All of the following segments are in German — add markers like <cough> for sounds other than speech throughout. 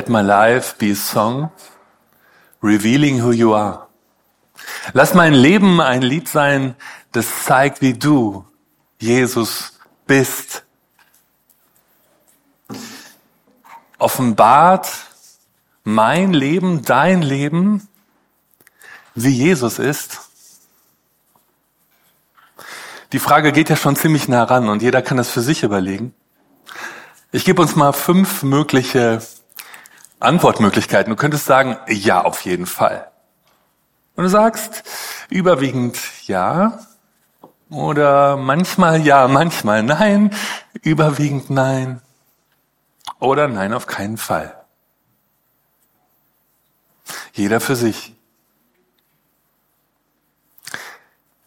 Let my life be a song, revealing who you are. Lass mein Leben ein Lied sein, das zeigt, wie du, Jesus, bist. Offenbart mein Leben, dein Leben, wie Jesus ist. Die Frage geht ja schon ziemlich nah ran und jeder kann das für sich überlegen. Ich gebe uns mal fünf mögliche Antwortmöglichkeiten. Du könntest sagen, ja, auf jeden Fall. Und du sagst überwiegend ja oder manchmal ja, manchmal nein, überwiegend nein oder nein, auf keinen Fall. Jeder für sich.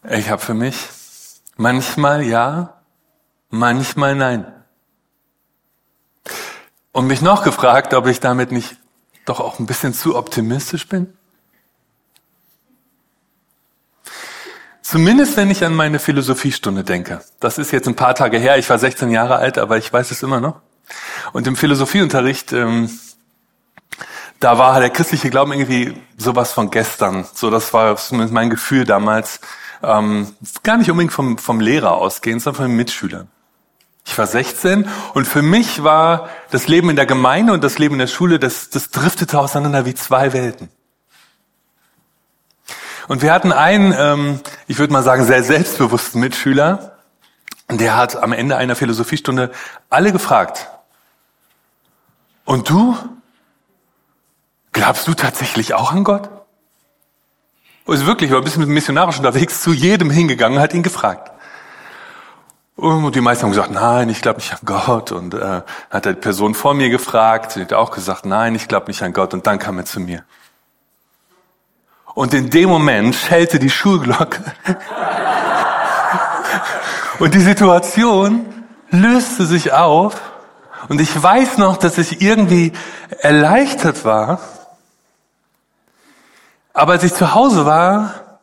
Ich habe für mich manchmal ja, manchmal nein. Und mich noch gefragt, ob ich damit nicht doch auch ein bisschen zu optimistisch bin. Zumindest wenn ich an meine Philosophiestunde denke. Das ist jetzt ein paar Tage her. Ich war 16 Jahre alt, aber ich weiß es immer noch. Und im Philosophieunterricht ähm, da war der christliche Glauben irgendwie sowas von gestern. So, das war zumindest mein Gefühl damals. Ähm, gar nicht unbedingt vom, vom Lehrer ausgehend, sondern von den Mitschülern. Ich war 16 und für mich war das Leben in der Gemeinde und das Leben in der Schule, das, das driftete auseinander wie zwei Welten. Und wir hatten einen, ähm, ich würde mal sagen, sehr selbstbewussten Mitschüler, der hat am Ende einer Philosophiestunde alle gefragt, und du? Glaubst du tatsächlich auch an Gott? Also wirklich, war ein bisschen missionarisch unterwegs, zu jedem hingegangen, hat ihn gefragt. Und die meisten haben gesagt, nein, ich glaube nicht an Gott. Und äh, hat die Person vor mir gefragt, die hat auch gesagt, nein, ich glaube nicht an Gott. Und dann kam er zu mir. Und in dem Moment schellte die Schulglocke. <laughs> und die Situation löste sich auf. Und ich weiß noch, dass ich irgendwie erleichtert war, aber als ich zu Hause war,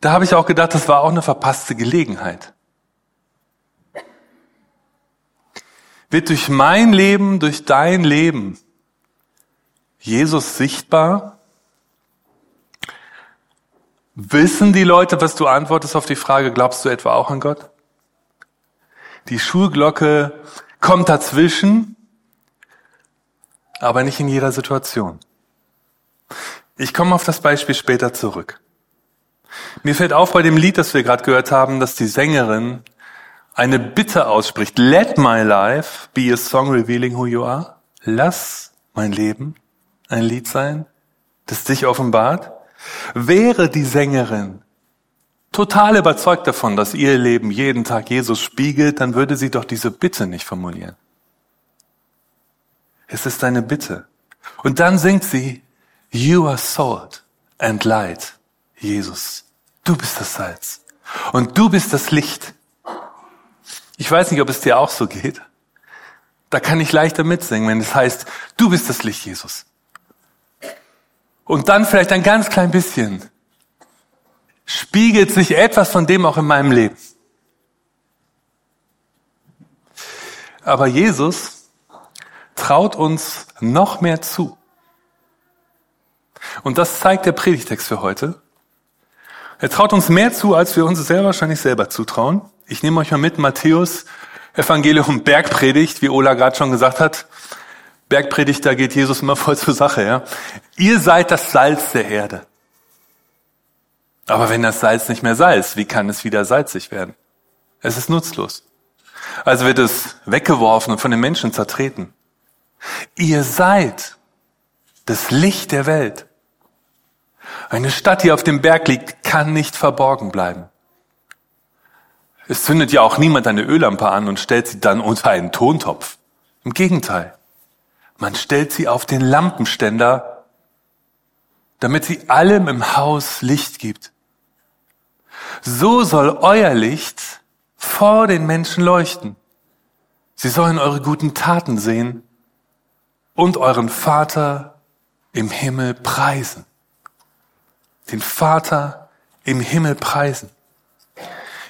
da habe ich auch gedacht, das war auch eine verpasste Gelegenheit. Wird durch mein Leben, durch dein Leben Jesus sichtbar? Wissen die Leute, was du antwortest auf die Frage, glaubst du etwa auch an Gott? Die Schulglocke kommt dazwischen, aber nicht in jeder Situation. Ich komme auf das Beispiel später zurück. Mir fällt auf bei dem Lied, das wir gerade gehört haben, dass die Sängerin eine Bitte ausspricht. Let my life be a song revealing who you are. Lass mein Leben ein Lied sein, das dich offenbart. Wäre die Sängerin total überzeugt davon, dass ihr Leben jeden Tag Jesus spiegelt, dann würde sie doch diese Bitte nicht formulieren. Es ist eine Bitte. Und dann singt sie, You are salt and light, Jesus. Du bist das Salz. Und du bist das Licht. Ich weiß nicht, ob es dir auch so geht. Da kann ich leichter mitsingen, wenn es heißt, du bist das Licht, Jesus. Und dann vielleicht ein ganz klein bisschen spiegelt sich etwas von dem auch in meinem Leben. Aber Jesus traut uns noch mehr zu. Und das zeigt der Predigtext für heute. Er traut uns mehr zu, als wir uns sehr wahrscheinlich selber zutrauen. Ich nehme euch mal mit, Matthäus, Evangelium Bergpredigt, wie Ola gerade schon gesagt hat. Bergpredigt, da geht Jesus immer <laughs> voll zur Sache, ja. Ihr seid das Salz der Erde. Aber wenn das Salz nicht mehr Salz, wie kann es wieder salzig werden? Es ist nutzlos. Also wird es weggeworfen und von den Menschen zertreten. Ihr seid das Licht der Welt. Eine Stadt, die auf dem Berg liegt, kann nicht verborgen bleiben. Es zündet ja auch niemand eine Öllampe an und stellt sie dann unter einen Tontopf. Im Gegenteil. Man stellt sie auf den Lampenständer, damit sie allem im Haus Licht gibt. So soll euer Licht vor den Menschen leuchten. Sie sollen eure guten Taten sehen und euren Vater im Himmel preisen den Vater im Himmel preisen.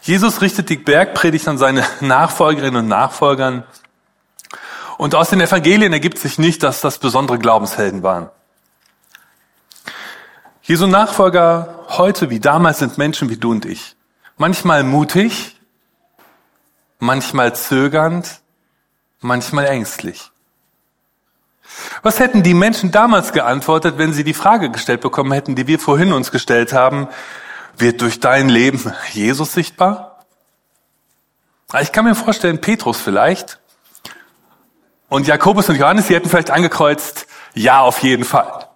Jesus richtet die Bergpredigt an seine <laughs> Nachfolgerinnen und Nachfolgern Und aus den Evangelien ergibt sich nicht, dass das besondere Glaubenshelden waren. Jesu Nachfolger heute wie damals sind Menschen wie du und ich. Manchmal mutig, manchmal zögernd, manchmal ängstlich. Was hätten die Menschen damals geantwortet, wenn sie die Frage gestellt bekommen hätten, die wir vorhin uns gestellt haben, wird durch dein Leben Jesus sichtbar? Ich kann mir vorstellen, Petrus vielleicht und Jakobus und Johannes, die hätten vielleicht angekreuzt, ja, auf jeden Fall.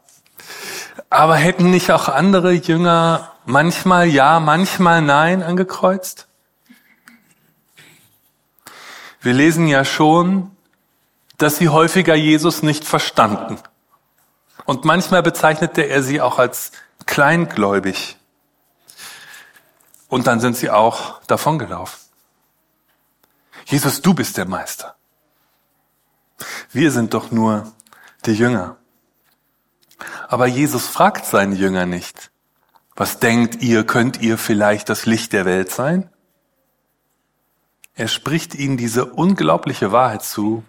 Aber hätten nicht auch andere Jünger manchmal ja, manchmal nein angekreuzt? Wir lesen ja schon, dass sie häufiger Jesus nicht verstanden. Und manchmal bezeichnete er sie auch als kleingläubig. Und dann sind sie auch davongelaufen. Jesus, du bist der Meister. Wir sind doch nur die Jünger. Aber Jesus fragt seine Jünger nicht, was denkt ihr, könnt ihr vielleicht das Licht der Welt sein? Er spricht ihnen diese unglaubliche Wahrheit zu.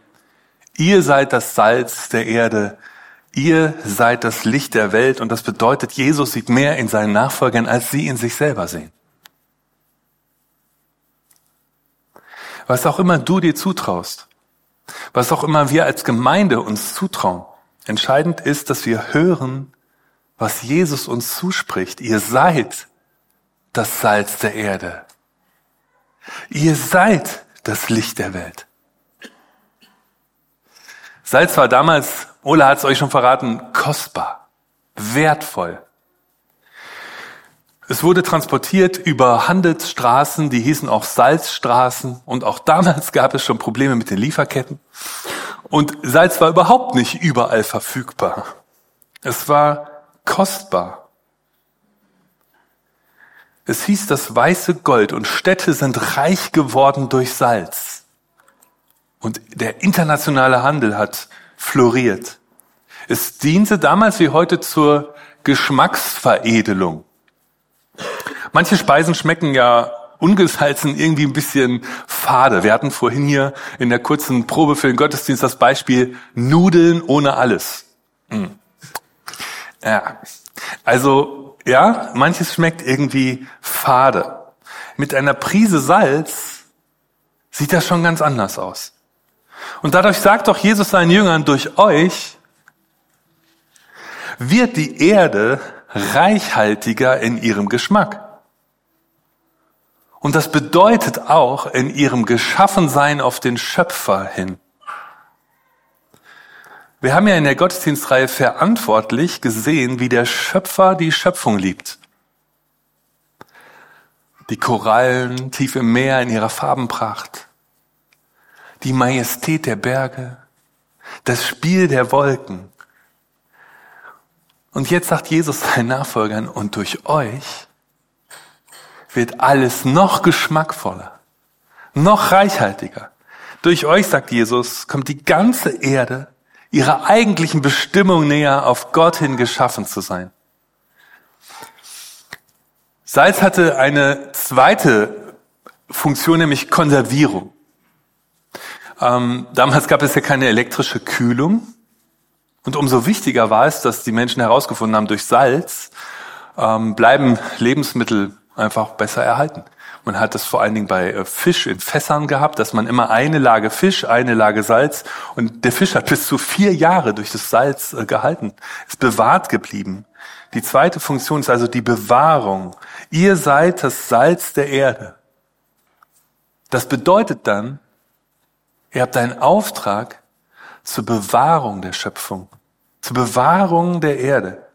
Ihr seid das Salz der Erde. Ihr seid das Licht der Welt. Und das bedeutet, Jesus sieht mehr in seinen Nachfolgern, als sie in sich selber sehen. Was auch immer du dir zutraust, was auch immer wir als Gemeinde uns zutrauen, Entscheidend ist, dass wir hören, was Jesus uns zuspricht. Ihr seid das Salz der Erde. Ihr seid das Licht der Welt. Salz war damals, Ola hat es euch schon verraten, kostbar, wertvoll. Es wurde transportiert über Handelsstraßen, die hießen auch Salzstraßen und auch damals <laughs> gab es schon Probleme mit den Lieferketten. Und Salz war überhaupt nicht überall verfügbar. Es war kostbar. Es hieß das weiße Gold und Städte sind reich geworden durch Salz. Und der internationale Handel hat floriert. Es diente damals wie heute zur Geschmacksveredelung. Manche Speisen schmecken ja ungesalzen irgendwie ein bisschen fade. Wir hatten vorhin hier in der kurzen Probe für den Gottesdienst das Beispiel Nudeln ohne alles. Hm. Ja. Also, ja, manches schmeckt irgendwie fade. Mit einer Prise Salz sieht das schon ganz anders aus. Und dadurch sagt doch Jesus seinen Jüngern, durch euch wird die Erde reichhaltiger in ihrem Geschmack. Und das bedeutet auch in ihrem Geschaffensein auf den Schöpfer hin. Wir haben ja in der Gottesdienstreihe verantwortlich gesehen, wie der Schöpfer die Schöpfung liebt. Die Korallen tief im Meer in ihrer Farbenpracht, die Majestät der Berge, das Spiel der Wolken. Und jetzt sagt Jesus <laughs> seinen Nachfolgern, und durch euch wird alles noch geschmackvoller, noch reichhaltiger. Durch euch, sagt Jesus, kommt die ganze Erde ihrer eigentlichen Bestimmung näher, auf Gott hin geschaffen zu sein. Salz hatte eine zweite Funktion, nämlich Konservierung. Ähm, damals gab es ja keine elektrische Kühlung. Und umso wichtiger war es, dass die Menschen herausgefunden haben, durch Salz ähm, bleiben Lebensmittel einfach besser erhalten. Man hat das vor allen Dingen bei äh, Fisch in Fässern gehabt, dass man immer eine Lage Fisch, eine Lage Salz und der Fisch hat bis zu vier Jahre durch das Salz äh, gehalten, ist bewahrt geblieben. Die zweite Funktion ist also die Bewahrung. Ihr seid das Salz der Erde. Das bedeutet dann, ihr habt einen Auftrag zur Bewahrung der Schöpfung, zur Bewahrung der Erde.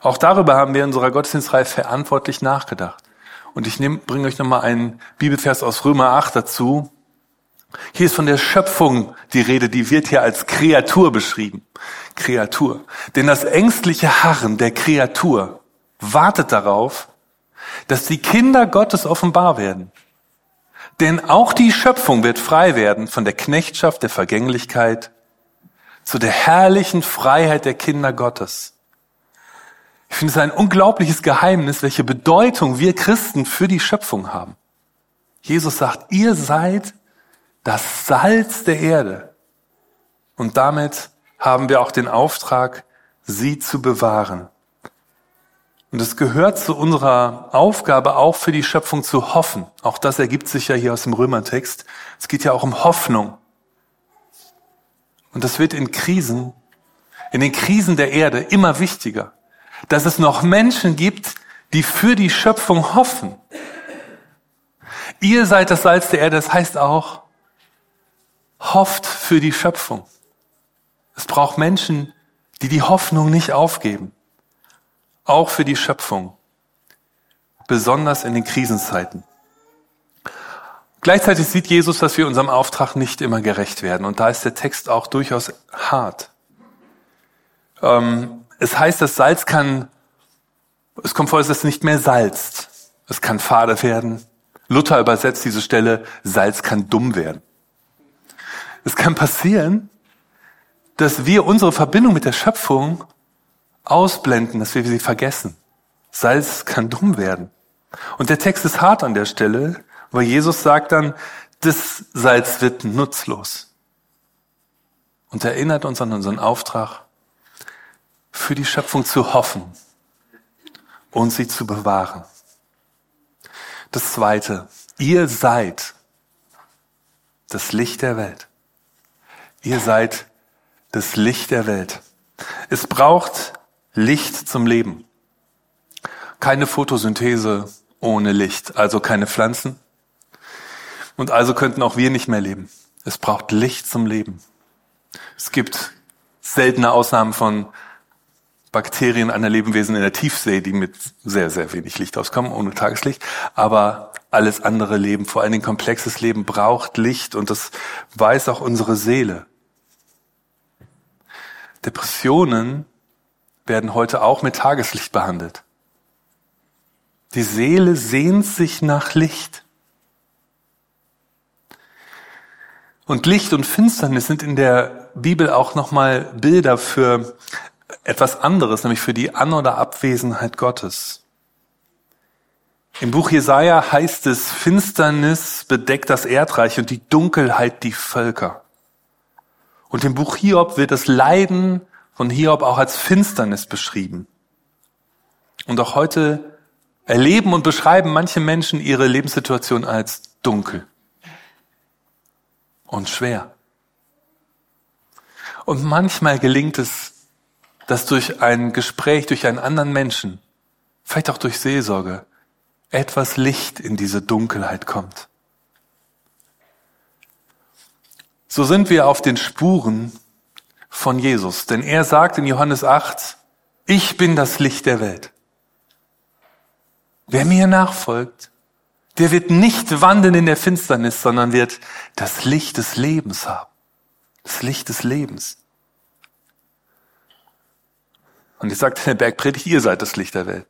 Auch darüber haben wir in unserer Gottesdienstreihe verantwortlich nachgedacht. Und ich bringe euch nochmal einen Bibelvers aus Römer 8 dazu. Hier ist von der Schöpfung die Rede, die wird hier als Kreatur beschrieben. Kreatur. Denn das ängstliche Harren der Kreatur wartet darauf, dass die Kinder Gottes offenbar werden. Denn auch die Schöpfung wird frei werden von der Knechtschaft der Vergänglichkeit zu der herrlichen Freiheit der Kinder Gottes. Ich finde es ein unglaubliches Geheimnis, welche Bedeutung wir Christen für die Schöpfung haben. Jesus sagt, ihr seid das Salz der Erde. Und damit haben wir auch den Auftrag, sie zu bewahren. Und es gehört zu unserer Aufgabe auch für die Schöpfung zu hoffen. Auch das ergibt sich ja hier aus dem Römertext. Es geht ja auch um Hoffnung. Und das wird in Krisen, in den Krisen der Erde immer wichtiger, dass es noch Menschen gibt, die für die Schöpfung hoffen. Ihr seid das Salz der Erde, das heißt auch, hofft für die Schöpfung. Es braucht Menschen, die die Hoffnung nicht aufgeben. Auch für die Schöpfung. Besonders in den Krisenzeiten. Gleichzeitig sieht Jesus, dass wir unserem Auftrag nicht immer gerecht werden. Und da ist der Text auch durchaus hart. Ähm, es heißt, das Salz kann, es kommt vor, dass es nicht mehr salzt. Es kann fade werden. Luther übersetzt diese Stelle, Salz kann dumm werden. Es kann passieren, dass wir unsere Verbindung mit der Schöpfung ausblenden, dass wir sie vergessen. Salz kann dumm werden. Und der Text ist hart an der Stelle, weil Jesus sagt dann, das Salz wird nutzlos. Und erinnert uns an unseren Auftrag, für die Schöpfung zu hoffen und sie zu bewahren. Das zweite, ihr seid das Licht der Welt. Ihr seid das Licht der Welt. Es braucht Licht zum Leben. Keine Photosynthese ohne Licht, also keine Pflanzen. Und also könnten auch wir nicht mehr leben. Es braucht Licht zum Leben. Es gibt seltene Ausnahmen von Bakterien einer Lebewesen in der Tiefsee, die mit sehr, sehr wenig Licht auskommen, ohne Tageslicht. Aber alles andere Leben, vor allen Dingen komplexes Leben, braucht Licht und das weiß auch unsere Seele. Depressionen werden heute auch mit Tageslicht behandelt. Die Seele sehnt sich nach Licht. Und Licht und Finsternis sind in der Bibel auch nochmal Bilder für etwas anderes, nämlich für die An- oder Abwesenheit Gottes. Im Buch Jesaja heißt es, Finsternis bedeckt das Erdreich und die Dunkelheit die Völker. Und im Buch Hiob wird das Leiden von Hiob auch als Finsternis beschrieben. Und auch heute erleben und beschreiben manche Menschen ihre Lebenssituation als dunkel und schwer. Und manchmal gelingt es, dass durch ein Gespräch, durch einen anderen Menschen, vielleicht auch durch Seelsorge, etwas Licht in diese Dunkelheit kommt. So sind wir auf den Spuren von Jesus, denn er sagt in Johannes 8, ich bin das Licht der Welt. Wer mir nachfolgt, der wird nicht wandeln in der Finsternis, sondern wird das Licht des Lebens haben. Das Licht des Lebens. Und ich sagte in der Bergpredigt, ihr seid das Licht der Welt.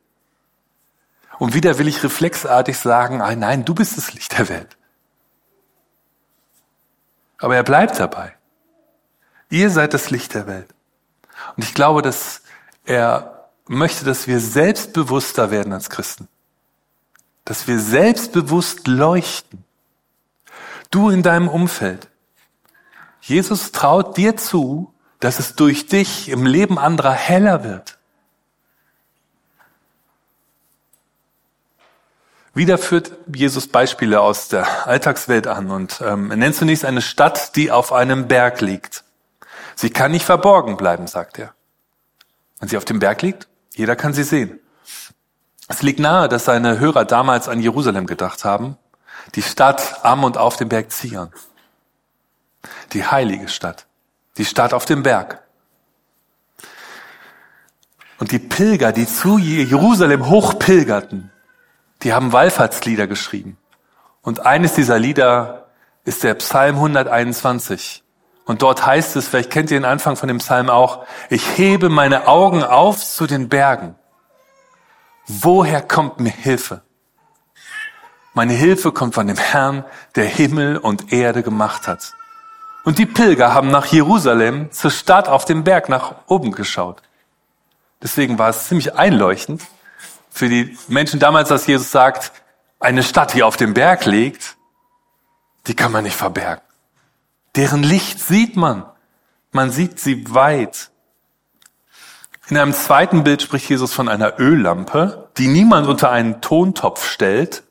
Und wieder will ich reflexartig sagen, ah, nein, du bist das Licht der Welt. Aber er bleibt dabei. Ihr seid das Licht der Welt. Und ich glaube, dass er möchte, dass wir selbstbewusster werden als Christen. Dass wir selbstbewusst leuchten. Du in deinem Umfeld. Jesus traut dir zu, dass es durch dich im Leben anderer heller wird. Wieder führt Jesus Beispiele aus der Alltagswelt an und ähm, er nennt zunächst eine Stadt, die auf einem Berg liegt. Sie kann nicht verborgen bleiben, sagt er. Wenn sie auf dem Berg liegt, jeder kann sie sehen. Es liegt nahe, dass seine Hörer damals an Jerusalem gedacht haben, die Stadt am und auf dem Berg Zion. Die heilige Stadt, die Stadt auf dem Berg. Und die Pilger, die zu Jerusalem hochpilgerten, die haben Wallfahrtslieder geschrieben. Und eines dieser Lieder ist der Psalm 121. Und dort heißt es, vielleicht kennt ihr den Anfang von dem Psalm auch, ich hebe meine Augen auf zu den Bergen. Woher kommt mir Hilfe? Meine Hilfe kommt von dem Herrn, der Himmel und Erde gemacht hat. Und die Pilger haben nach Jerusalem, zur Stadt auf dem Berg nach oben geschaut. Deswegen war es ziemlich einleuchtend, für die Menschen damals, dass Jesus sagt, eine Stadt, die auf dem Berg liegt, die kann man nicht verbergen. Deren Licht sieht man. Man sieht sie weit. In einem zweiten Bild spricht Jesus von einer Öllampe, die niemand unter einen Tontopf stellt.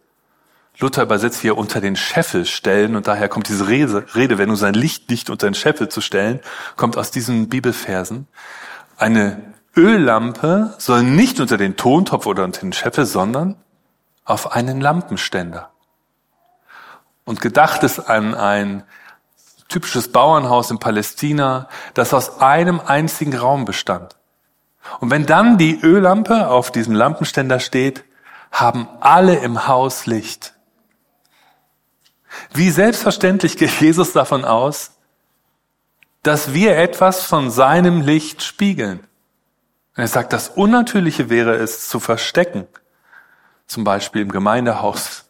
Luther übersetzt hier unter den Scheffel stellen und daher kommt diese Rede, Rede, wenn du sein Licht nicht unter den Scheffel zu stellen, kommt aus diesen Bibelversen. Eine Öllampe soll nicht unter den Tontopf oder unter den Scheffel, sondern auf einen Lampenständer. Und gedacht ist an ein typisches Bauernhaus in Palästina, das aus einem einzigen Raum bestand. Und wenn dann die Öllampe auf diesem Lampenständer steht, haben alle im Haus Licht. Wie selbstverständlich geht Jesus davon aus, dass wir etwas von seinem Licht spiegeln. er sagt, das Unnatürliche wäre es zu verstecken, zum Beispiel im Gemeindehaus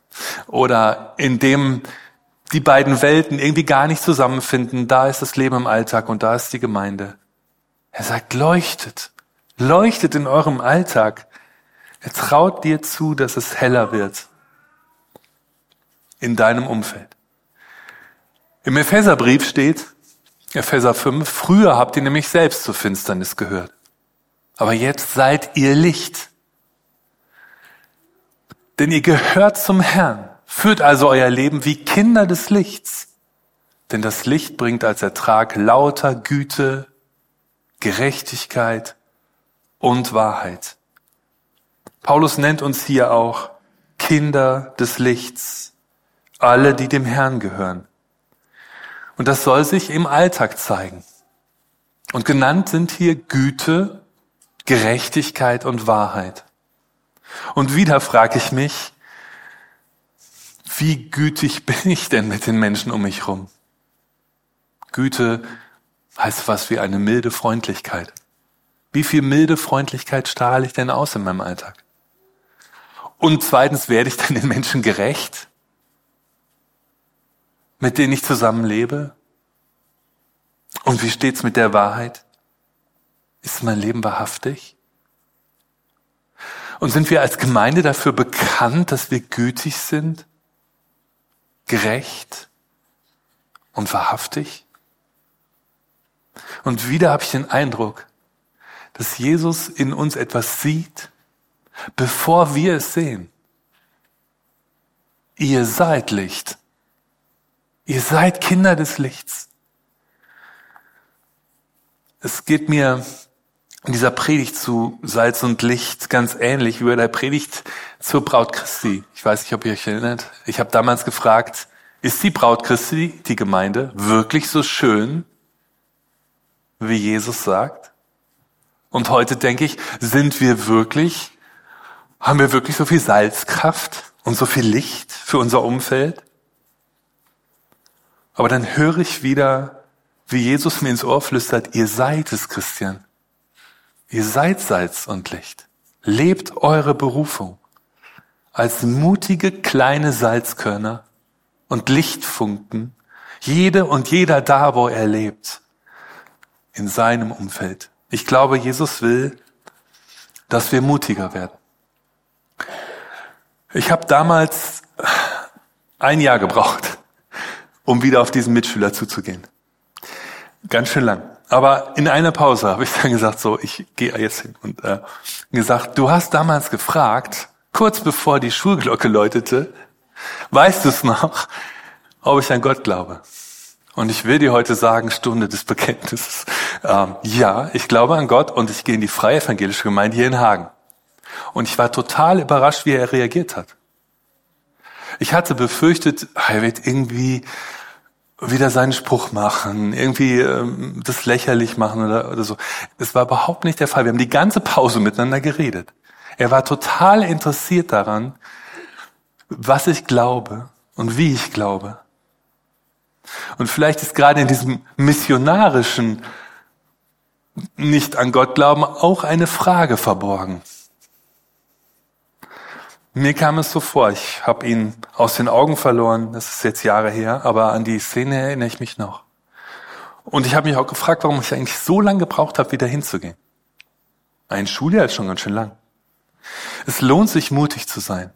oder in dem die beiden Welten irgendwie gar nicht zusammenfinden. Da ist das Leben im Alltag und da ist die Gemeinde. Er sagt, leuchtet, leuchtet in eurem Alltag. Er traut dir zu, dass es heller wird in deinem Umfeld. Im Epheserbrief steht, Epheser 5, früher habt ihr nämlich selbst zur Finsternis gehört. Aber jetzt seid ihr Licht. Denn ihr gehört zum Herrn. Führt also euer Leben wie Kinder des Lichts. Denn das Licht bringt als Ertrag lauter Güte, Gerechtigkeit und Wahrheit. Paulus nennt uns hier auch Kinder des Lichts, alle, die dem Herrn gehören. Und das soll sich im Alltag zeigen. Und genannt sind hier Güte, Gerechtigkeit und Wahrheit. Und wieder frage ich mich, wie gütig <laughs> bin ich denn mit den Menschen um mich herum? Güte heißt was wie eine milde Freundlichkeit. Wie viel milde Freundlichkeit strahle ich denn aus in meinem Alltag? Und zweitens, werde ich denn den Menschen gerecht, mit denen ich zusammenlebe? Und wie steht's mit der Wahrheit? Ist mein Leben wahrhaftig? Und sind wir als Gemeinde dafür bekannt, dass wir gütig sind, gerecht und wahrhaftig? Und wieder habe ich den Eindruck, dass Jesus in uns etwas sieht, bevor wir es sehen. Ihr seid Licht. Ihr seid Kinder des Lichts. Es geht mir in dieser Predigt zu Salz und Licht ganz ähnlich wie bei der Predigt zur Braut Christi. Ich weiß nicht, ob ihr euch erinnert. Ich habe damals gefragt, ist die Braut Christi, die Gemeinde, wirklich so schön, wie Jesus sagt? Und heute denke ich, sind wir wirklich, haben wir wirklich so viel Salzkraft und so viel Licht für unser Umfeld? Aber dann höre ich wieder, wie Jesus mir ins Ohr flüstert, ihr seid es, Christian. Ihr seid Salz und Licht. Lebt eure Berufung als mutige kleine Salzkörner und Lichtfunken, jede und jeder da, wo er lebt, in seinem Umfeld. Ich glaube, Jesus will, dass wir mutiger werden. Ich habe damals ein Jahr gebraucht, um wieder auf diesen Mitschüler zuzugehen. Ganz schön lang. Aber in einer Pause habe ich dann gesagt, so, ich gehe jetzt hin und äh, gesagt, du hast damals gefragt, kurz bevor die Schulglocke läutete, weißt du es noch, ob ich an Gott glaube? Und ich will dir heute sagen, Stunde des Bekenntnisses. Ähm, ja, ich glaube an Gott und ich gehe in die freie evangelische Gemeinde hier in Hagen. Und ich war total überrascht, wie er reagiert hat. Ich hatte befürchtet, er wird irgendwie wieder seinen Spruch machen, irgendwie ähm, das lächerlich machen oder, oder so. Das war überhaupt nicht der Fall. Wir haben die ganze Pause miteinander geredet. Er war total interessiert daran, was ich glaube und wie ich glaube. Und vielleicht ist gerade in diesem missionarischen nicht an Gott glauben auch eine Frage verborgen. Mir kam es so vor, ich habe ihn aus den Augen verloren, das ist jetzt Jahre her, aber an die Szene erinnere ich mich noch. Und ich habe mich auch gefragt, warum ich eigentlich so lange gebraucht habe, wieder hinzugehen. Ein Schuljahr ist schon ganz schön lang. Es lohnt sich, mutig zu sein,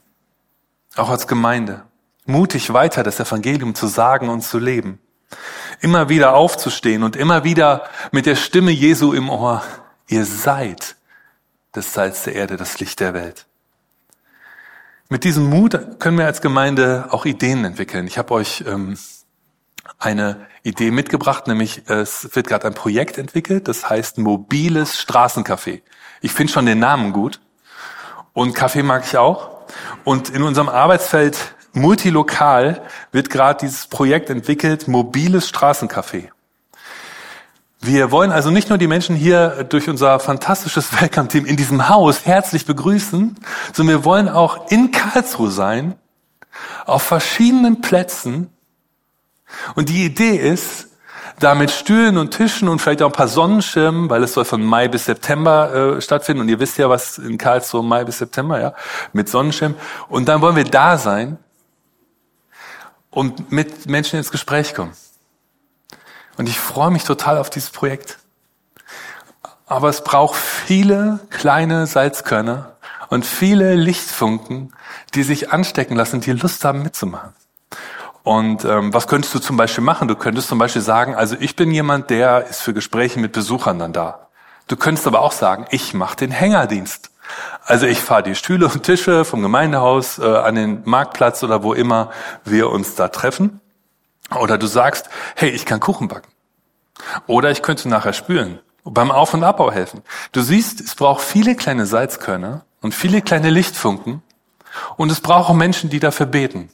auch als Gemeinde. Mutig weiter das Evangelium zu sagen und zu leben. Immer wieder aufzustehen und immer wieder mit der Stimme Jesu im Ohr, ihr seid das Salz der Erde, das Licht der Welt. Mit diesem Mut können wir als Gemeinde auch Ideen entwickeln. Ich habe euch ähm, eine Idee mitgebracht, nämlich es wird gerade ein Projekt entwickelt, das heißt mobiles Straßencafé. Ich finde schon den Namen gut und Kaffee mag ich auch. Und in unserem Arbeitsfeld multilokal wird gerade dieses Projekt entwickelt, mobiles Straßencafé. Wir wollen also nicht nur die Menschen hier durch unser fantastisches Welcome-Team in diesem Haus herzlich begrüßen, sondern wir wollen auch in Karlsruhe sein, auf verschiedenen Plätzen. Und die Idee ist, da mit Stühlen und Tischen und vielleicht auch ein paar Sonnenschirmen, weil es soll von Mai bis September äh, stattfinden. Und ihr wisst ja, was in Karlsruhe Mai bis September, ja, mit Sonnenschirmen. Und dann wollen wir da sein und mit Menschen ins Gespräch kommen. Und ich freue mich total auf dieses Projekt. Aber es braucht viele kleine Salzkörner und viele Lichtfunken, die sich anstecken lassen, die Lust haben mitzumachen. Und ähm, was könntest du zum Beispiel machen? Du könntest zum Beispiel sagen, also ich bin jemand, der ist für Gespräche mit Besuchern dann da. Du könntest aber auch sagen, ich mache den Hängerdienst. Also ich fahre die Stühle und Tische vom Gemeindehaus äh, an den Marktplatz oder wo immer wir uns da treffen. Oder du sagst, hey, ich kann Kuchen backen. Oder ich könnte nachher spülen, beim Auf- und Abbau helfen. Du siehst, es braucht viele kleine Salzkörner und viele kleine Lichtfunken. Und es braucht auch Menschen, die dafür beten.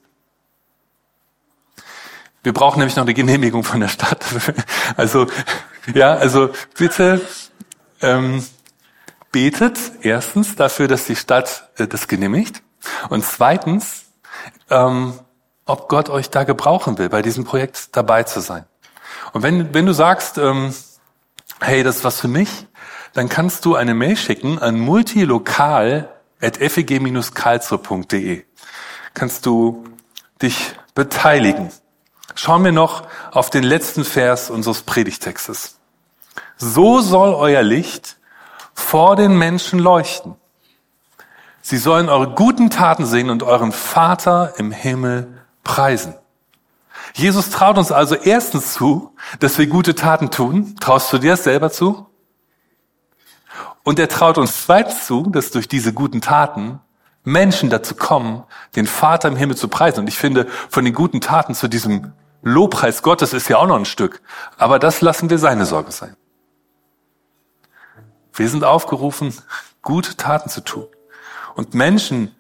Wir brauchen nämlich noch eine Genehmigung von der Stadt. <laughs> Also, ja, also bitte ähm, betet erstens dafür, dass die Stadt äh, das genehmigt. Und zweitens, ähm, ob Gott euch da gebrauchen will, bei diesem Projekt dabei zu sein. Und wenn, wenn du sagst, ähm, hey, das ist was für mich, dann kannst du eine Mail schicken an multilokal.feg-karlsruhe.de. Kannst du dich beteiligen. Schauen wir noch auf den letzten Vers unseres Predigtextes. So soll euer Licht vor den Menschen leuchten. Sie sollen eure guten Taten sehen und euren Vater im Himmel preisen. Jesus traut uns also erstens zu, dass wir gute Taten tun. Traust du dir das selber zu? Und er traut uns zweitens zu, dass durch diese guten Taten Menschen dazu kommen, den Vater im Himmel zu preisen. Und ich finde, von den guten Taten zu diesem Lobpreis Gottes ist ja auch noch ein Stück. Aber das lassen wir seine Sorge sein. Wir sind aufgerufen, gute Taten zu tun. Und Menschen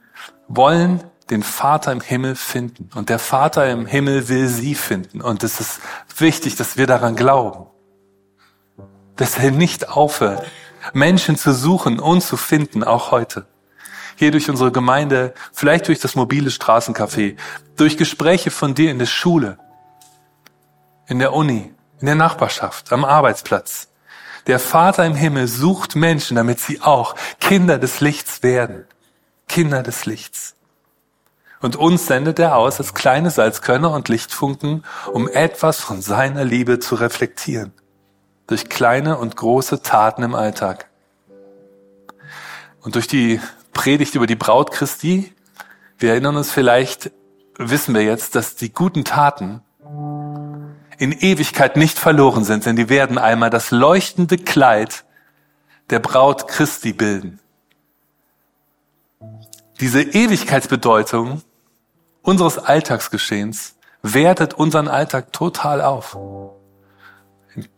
wollen den Vater im Himmel finden. Und der Vater im Himmel will sie finden. Und es ist wichtig, dass wir daran glauben. Dass er nicht aufhört, Menschen zu suchen und zu finden, auch heute. Hier durch unsere Gemeinde, vielleicht durch das mobile Straßencafé, durch Gespräche von dir in der Schule, in der Uni, in der Nachbarschaft, am Arbeitsplatz. Der Vater im Himmel sucht Menschen, damit sie auch Kinder des Lichts werden. Kinder des Lichts. Und uns sendet er aus als kleine Salzkörner und Lichtfunken, um etwas von seiner Liebe zu reflektieren. Durch kleine und große Taten im Alltag. Und durch die Predigt über die Braut Christi, wir erinnern uns vielleicht, wissen wir jetzt, dass die guten Taten in Ewigkeit nicht verloren sind, denn die werden einmal das leuchtende Kleid der Braut Christi bilden. Diese Ewigkeitsbedeutung unseres Alltagsgeschehens wertet unseren Alltag total auf.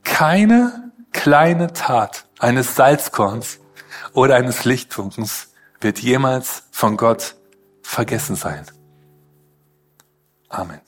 Keine kleine Tat eines Salzkorns oder eines Lichtfunkens wird jemals von Gott vergessen sein. Amen.